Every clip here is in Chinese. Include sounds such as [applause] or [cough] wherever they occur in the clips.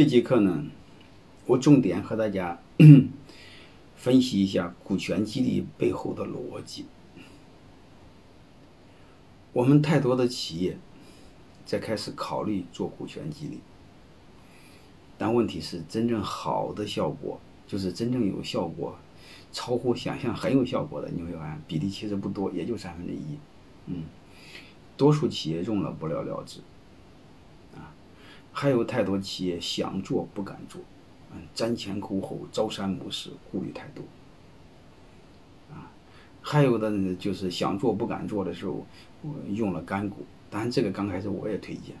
这节课呢，我重点和大家 [coughs] 分析一下股权激励背后的逻辑。我们太多的企业在开始考虑做股权激励，但问题是，真正好的效果，就是真正有效果、超乎想象很有效果的，你会发现比例其实不多，也就三分之一。嗯，多数企业用了不了了之。啊还有太多企业想做不敢做，嗯，瞻前顾后、朝三暮四，顾虑太多，啊，还有的呢，就是想做不敢做的时候，我用了干股，当然这个刚开始我也推荐，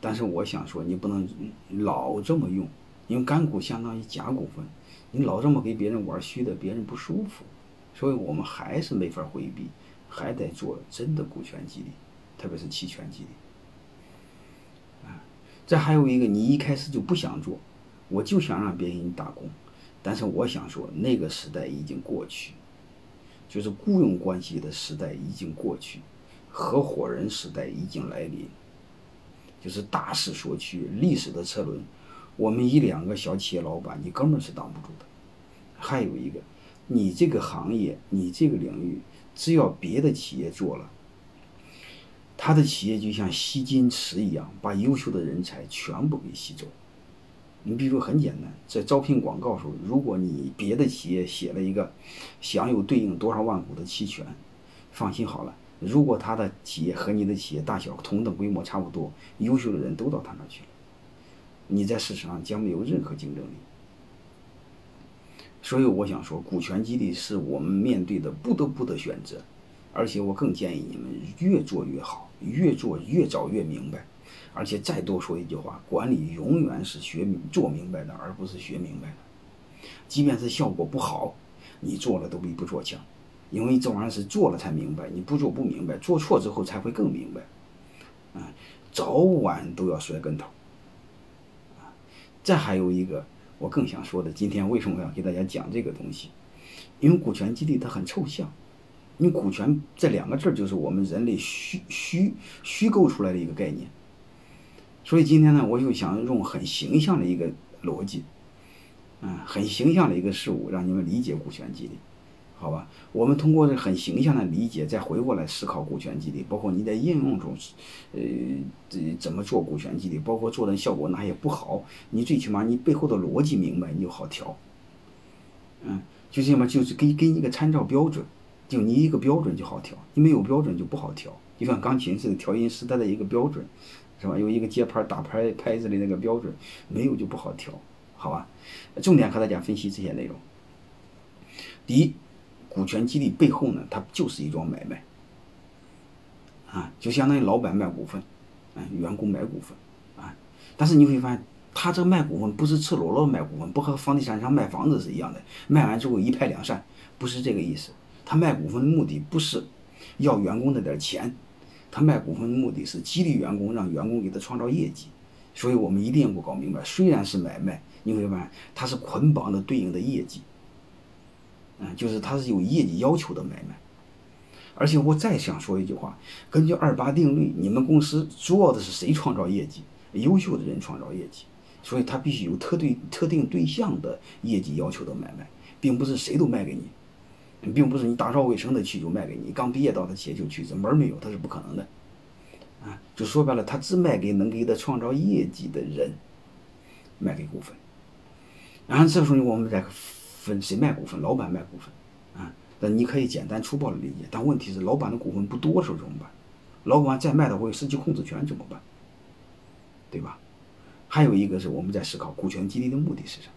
但是我想说，你不能老这么用，因为干股相当于假股份，你老这么给别人玩虚的，别人不舒服，所以我们还是没法回避，还得做真的股权激励，特别是期权激励。这还有一个，你一开始就不想做，我就想让别人给你打工，但是我想说，那个时代已经过去，就是雇佣关系的时代已经过去，合伙人时代已经来临，就是大势所趋，历史的车轮，我们一两个小企业老板，你根本是挡不住的。还有一个，你这个行业，你这个领域，只要别的企业做了。他的企业就像吸金池一样，把优秀的人才全部给吸走。你比如说很简单，在招聘广告时候，如果你别的企业写了一个享有对应多少万股的期权，放心好了，如果他的企业和你的企业大小同等规模差不多，优秀的人都到他那去了，你在市场上将没有任何竞争力。所以我想说，股权激励是我们面对的不得不的选择。而且我更建议你们越做越好，越做越早越明白。而且再多说一句话，管理永远是学做明白的，而不是学明白的。即便是效果不好，你做了都比不做强，因为这玩意儿是做了才明白，你不做不明白，做错之后才会更明白。啊，早晚都要摔跟头。啊，再还有一个我更想说的，今天为什么要给大家讲这个东西？因为股权激励它很抽象。因为股权这两个字就是我们人类虚虚虚构出来的一个概念，所以今天呢，我就想用很形象的一个逻辑，嗯，很形象的一个事物，让你们理解股权激励，好吧？我们通过这很形象的理解，再回过来思考股权激励，包括你在应用中，呃，这怎么做股权激励，包括做的效果哪些不好，你最起码你背后的逻辑明白，你就好调，嗯，就这么就是给给你一个参照标准。就你一个标准就好调，你没有标准就不好调。就像钢琴似的，调音师他的一个标准，是吧？有一个节拍打拍拍子的那个标准，没有就不好调，好吧？重点和大家分析这些内容。第一，股权激励背后呢，它就是一桩买卖，啊，就相当于老板卖股份，啊，员工买股份，啊，但是你会发现，他这卖股份不是赤裸裸卖股份，不和房地产商卖房子是一样的，卖完之后一拍两散，不是这个意思。他卖股份的目的不是要员工那点钱，他卖股份的目的是激励员工，让员工给他创造业绩。所以我们一定要搞明白，虽然是买卖，你会发现它是捆绑的对应的业绩，嗯，就是它是有业绩要求的买卖。而且我再想说一句话，根据二八定律，你们公司主要的是谁创造业绩？优秀的人创造业绩，所以它必须有特对特定对象的业绩要求的买卖，并不是谁都卖给你。并不是你打扫卫生的去就卖给你，刚毕业到的企业就去，这门儿没有，他是不可能的，啊，就说白了，他只卖给能给他创造业绩的人，卖给股份。然后这时候我们再分谁卖股份，老板卖股份，啊，那你可以简单粗暴的理解，但问题是老板的股份不多时候怎么办？老板再卖的会失去控制权怎么办？对吧？还有一个是我们在思考股权激励的目的是什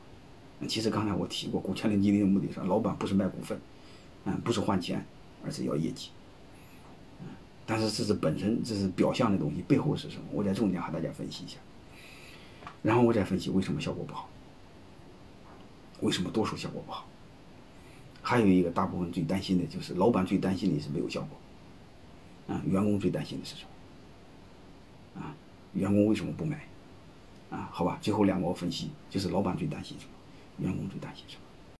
么？其实刚才我提过，股权的激励的目的是老板不是卖股份。嗯，不是换钱，而是要业绩。但是这是本身，这是表象的东西，背后是什么？我再重点和大家分析一下。然后我再分析为什么效果不好，为什么多数效果不好。还有一个大部分最担心的就是，老板最担心的是没有效果。啊，员工最担心的是什么？啊，员工为什么不买？啊，好吧，最后两个我分析，就是老板最担心什么，员工最担心什么。